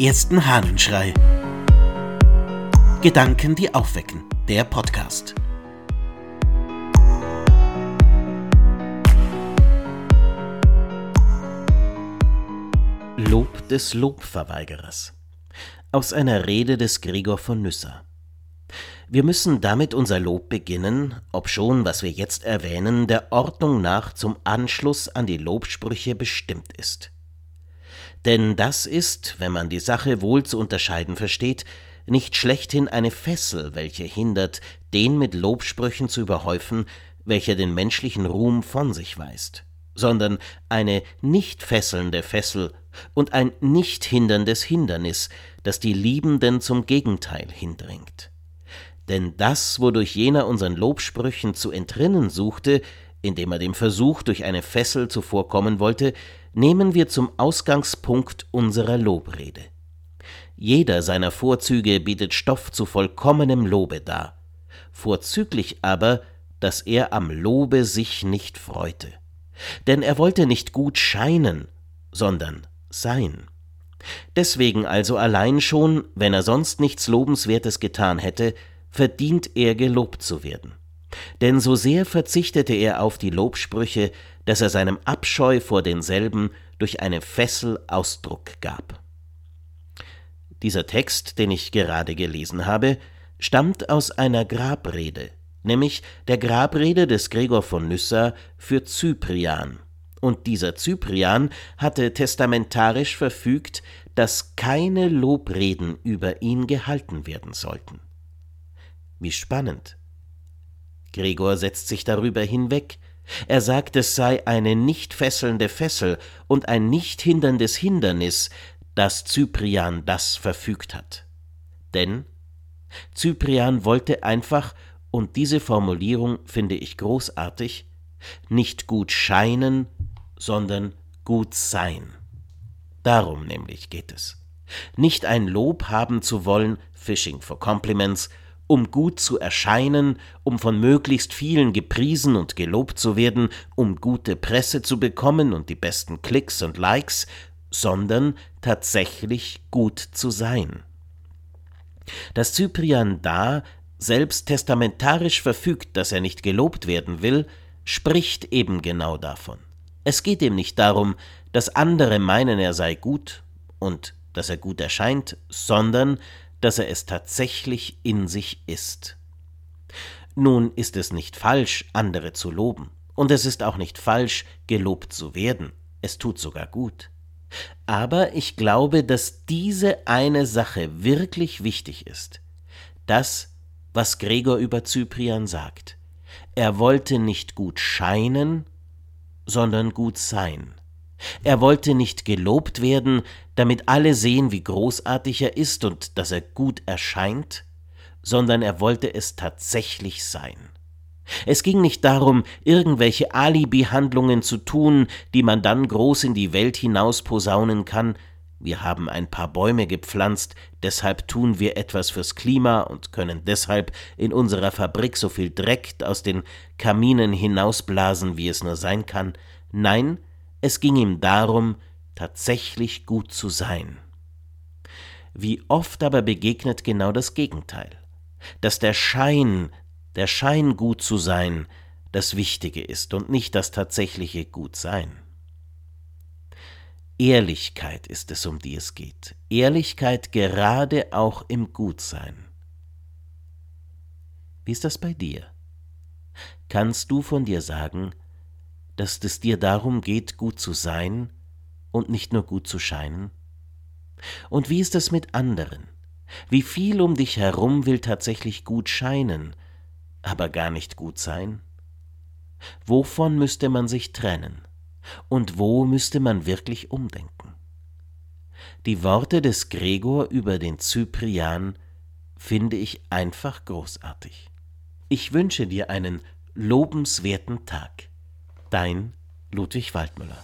ersten Hahnenschrei. Gedanken, die aufwecken. Der Podcast. Lob des Lobverweigerers. Aus einer Rede des Gregor von Nyssa. Wir müssen damit unser Lob beginnen, obschon, was wir jetzt erwähnen, der Ordnung nach zum Anschluss an die Lobsprüche bestimmt ist. Denn das ist, wenn man die Sache wohl zu unterscheiden versteht, nicht schlechthin eine Fessel, welche hindert, den mit Lobsprüchen zu überhäufen, welcher den menschlichen Ruhm von sich weist, sondern eine nicht fesselnde Fessel und ein nicht hinderndes Hindernis, das die Liebenden zum Gegenteil hindringt. Denn das, wodurch jener unseren Lobsprüchen zu entrinnen suchte, indem er dem Versuch durch eine Fessel zuvorkommen wollte, nehmen wir zum Ausgangspunkt unserer Lobrede. Jeder seiner Vorzüge bietet Stoff zu vollkommenem Lobe dar, vorzüglich aber, dass er am Lobe sich nicht freute. Denn er wollte nicht gut scheinen, sondern sein. Deswegen also allein schon, wenn er sonst nichts Lobenswertes getan hätte, verdient er gelobt zu werden. Denn so sehr verzichtete er auf die Lobsprüche, dass er seinem Abscheu vor denselben durch eine Fessel Ausdruck gab. Dieser Text, den ich gerade gelesen habe, stammt aus einer Grabrede, nämlich der Grabrede des Gregor von Nyssa für Cyprian. Und dieser Cyprian hatte testamentarisch verfügt, dass keine Lobreden über ihn gehalten werden sollten. Wie spannend. Gregor setzt sich darüber hinweg. Er sagt, es sei eine nicht fesselnde Fessel und ein nicht hinderndes Hindernis, dass Cyprian das verfügt hat. Denn Cyprian wollte einfach, und diese Formulierung finde ich großartig, nicht gut scheinen, sondern gut sein. Darum nämlich geht es. Nicht ein Lob haben zu wollen, Fishing for Compliments, um gut zu erscheinen, um von möglichst vielen gepriesen und gelobt zu werden, um gute Presse zu bekommen und die besten Klicks und Likes, sondern tatsächlich gut zu sein. Dass Cyprian da selbst testamentarisch verfügt, dass er nicht gelobt werden will, spricht eben genau davon. Es geht ihm nicht darum, dass andere meinen, er sei gut und dass er gut erscheint, sondern dass er es tatsächlich in sich ist. Nun ist es nicht falsch, andere zu loben, und es ist auch nicht falsch, gelobt zu werden, es tut sogar gut. Aber ich glaube, dass diese eine Sache wirklich wichtig ist. Das, was Gregor über Cyprian sagt. Er wollte nicht gut scheinen, sondern gut sein. Er wollte nicht gelobt werden, damit alle sehen, wie großartig er ist und dass er gut erscheint, sondern er wollte es tatsächlich sein. Es ging nicht darum, irgendwelche Alibi-Handlungen zu tun, die man dann groß in die Welt hinaus posaunen kann. Wir haben ein paar Bäume gepflanzt, deshalb tun wir etwas fürs Klima und können deshalb in unserer Fabrik so viel Dreck aus den Kaminen hinausblasen, wie es nur sein kann. Nein, es ging ihm darum, tatsächlich gut zu sein. Wie oft aber begegnet genau das Gegenteil, dass der Schein, der Schein gut zu sein, das Wichtige ist und nicht das tatsächliche Gutsein. Ehrlichkeit ist es, um die es geht. Ehrlichkeit gerade auch im Gutsein. Wie ist das bei dir? Kannst du von dir sagen, dass es dir darum geht, gut zu sein und nicht nur gut zu scheinen? Und wie ist es mit anderen? Wie viel um dich herum will tatsächlich gut scheinen, aber gar nicht gut sein? Wovon müsste man sich trennen? Und wo müsste man wirklich umdenken? Die Worte des Gregor über den Cyprian finde ich einfach großartig. Ich wünsche dir einen lobenswerten Tag. Dein Ludwig Waldmüller.